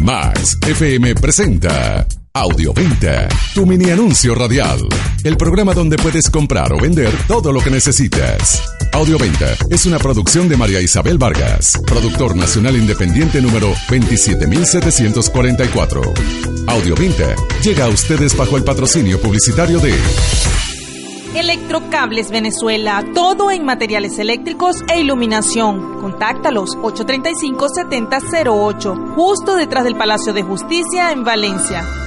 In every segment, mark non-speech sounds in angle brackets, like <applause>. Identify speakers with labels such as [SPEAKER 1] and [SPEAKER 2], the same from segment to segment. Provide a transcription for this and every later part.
[SPEAKER 1] Max FM presenta Audioventa, tu mini anuncio radial. El programa donde puedes comprar o vender todo lo que necesitas. Audioventa es una producción de María Isabel Vargas, productor nacional independiente número 27744. Audioventa llega a ustedes bajo el patrocinio publicitario de
[SPEAKER 2] Electrocables Venezuela, todo en materiales eléctricos e iluminación. Contáctalos 835-7008, justo detrás del Palacio de Justicia en Valencia.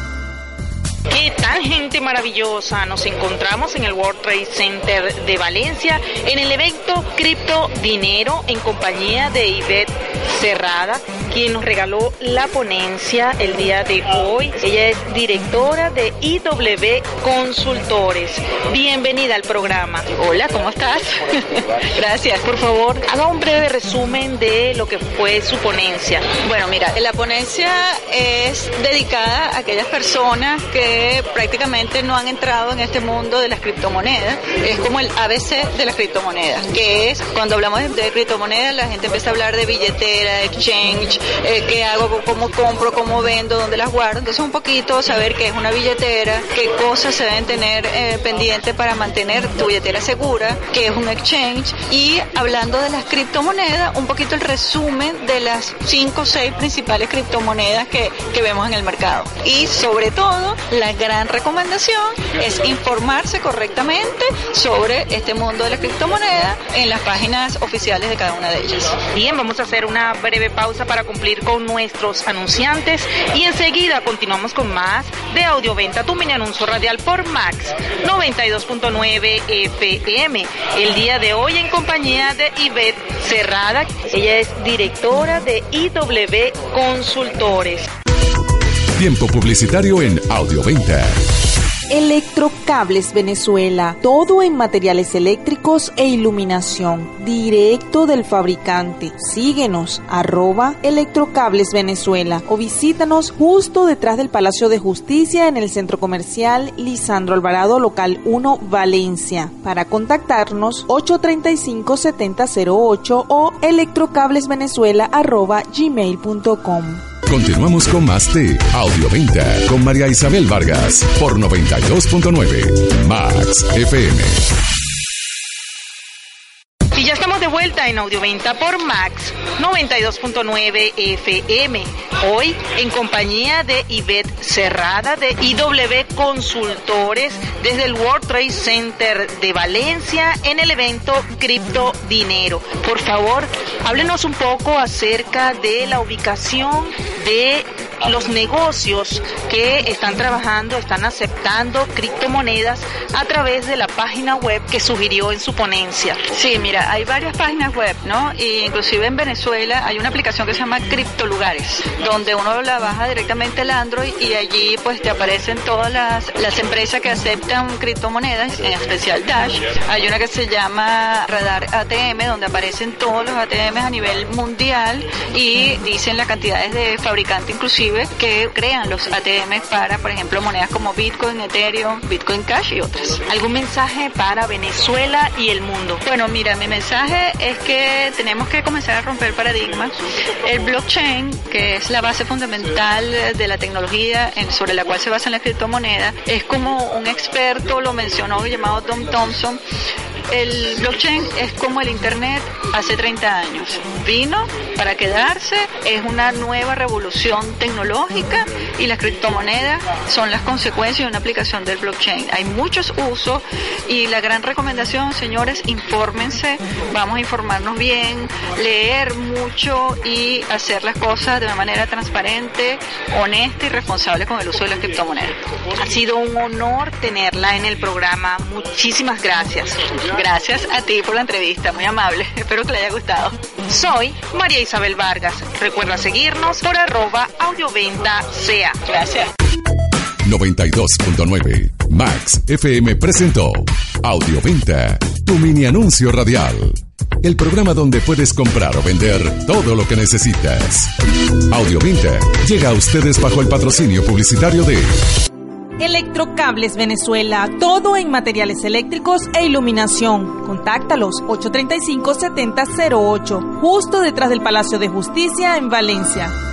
[SPEAKER 3] ¿Qué tal gente maravillosa? Nos encontramos en el World Trade Center de Valencia en el evento Cripto Dinero en compañía de Ivette Cerrada, quien nos regaló la ponencia el día de hoy. Ella es directora de IW Consultores. Bienvenida al programa. Hola, ¿cómo estás? <laughs> Gracias. Por favor, haga un breve resumen de lo que fue su ponencia.
[SPEAKER 4] Bueno, mira, la ponencia es dedicada a aquellas personas que prácticamente no han entrado en este mundo de las criptomonedas. Es como el ABC de las criptomonedas, que es cuando hablamos de, criptomonedas la gente empieza a hablar de billetera, exchange, eh, qué hago, cómo compro, cómo vendo, dónde las guardo. Entonces un poquito saber qué es una billetera, qué cosas se deben tener eh, pendiente para mantener tu billetera segura, qué es un exchange y hablando de las criptomonedas, un poquito el resumen de las cinco o seis principales criptomonedas que, que vemos en el mercado. Y sobre todo la gran recomendación es informarse correctamente sobre este mundo de la criptomoneda en las páginas oficiales de cada una de ellas.
[SPEAKER 3] Bien, vamos a hacer una breve pausa para cumplir con nuestros anunciantes y enseguida continuamos con más de Audioventa, tu mini anuncio radial por Max 92.9 FM. El día de hoy en compañía de Ivette Cerrada, ella es directora de IW Consultores.
[SPEAKER 1] Tiempo publicitario en Audioventa.
[SPEAKER 2] Electrocables Venezuela, todo en materiales eléctricos e iluminación, directo del fabricante. Síguenos, arroba Electrocables Venezuela o visítanos justo detrás del Palacio de Justicia en el Centro Comercial Lisandro Alvarado, local 1, Valencia. Para contactarnos, 835-7008 o electrocablesvenezuela arroba gmail.com.
[SPEAKER 1] Continuamos con más de Audioventa con María Isabel Vargas por 92.9 Max FM.
[SPEAKER 3] Vuelta en Audioventa por Max 92.9 FM. Hoy en compañía de Ivette Cerrada de IW Consultores desde el World Trade Center de Valencia en el evento Cripto Dinero. Por favor, háblenos un poco acerca de la ubicación de los negocios que están trabajando, están aceptando criptomonedas a través de la página web que sugirió en su ponencia.
[SPEAKER 4] Sí, mira, hay varias páginas web, ¿no? Y inclusive en Venezuela hay una aplicación que se llama Criptolugares, donde uno la baja directamente el Android y allí pues te aparecen todas las, las empresas que aceptan criptomonedas, en especial Dash. Hay una que se llama Radar ATM, donde aparecen todos los ATM a nivel mundial y dicen las cantidades de fabricantes inclusive que crean los ATM para, por ejemplo, monedas como Bitcoin, Ethereum, Bitcoin Cash y otras.
[SPEAKER 3] ¿Algún mensaje para Venezuela y el mundo?
[SPEAKER 4] Bueno, mira, mi mensaje es que tenemos que comenzar a romper paradigmas. El blockchain, que es la base fundamental de la tecnología sobre la cual se basan las criptomonedas, es como un experto lo mencionó llamado Tom Thompson, el blockchain es como el Internet hace 30 años. Vino para quedarse, es una nueva revolución tecnológica y las criptomonedas son las consecuencias de una aplicación del blockchain. Hay muchos usos y la gran recomendación, señores, infórmense, vamos a informarnos bien, leer mucho y hacer las cosas de una manera transparente, honesta y responsable con el uso de las criptomonedas.
[SPEAKER 3] Ha sido un honor tenerla en el programa. Muchísimas gracias.
[SPEAKER 4] Gracias a ti por la entrevista, muy amable. <laughs> Espero que le haya gustado.
[SPEAKER 5] Soy María Isabel Vargas. Recuerda seguirnos por arroba audioventa sea.
[SPEAKER 4] Gracias.
[SPEAKER 1] 92.9 Max FM presentó Audioventa, tu mini anuncio radial. El programa donde puedes comprar o vender todo lo que necesitas. Audioventa llega a ustedes bajo el patrocinio publicitario de
[SPEAKER 3] Electrocables Venezuela, todo en materiales eléctricos e iluminación. Contáctalos 835-7008, justo detrás del Palacio de Justicia en Valencia.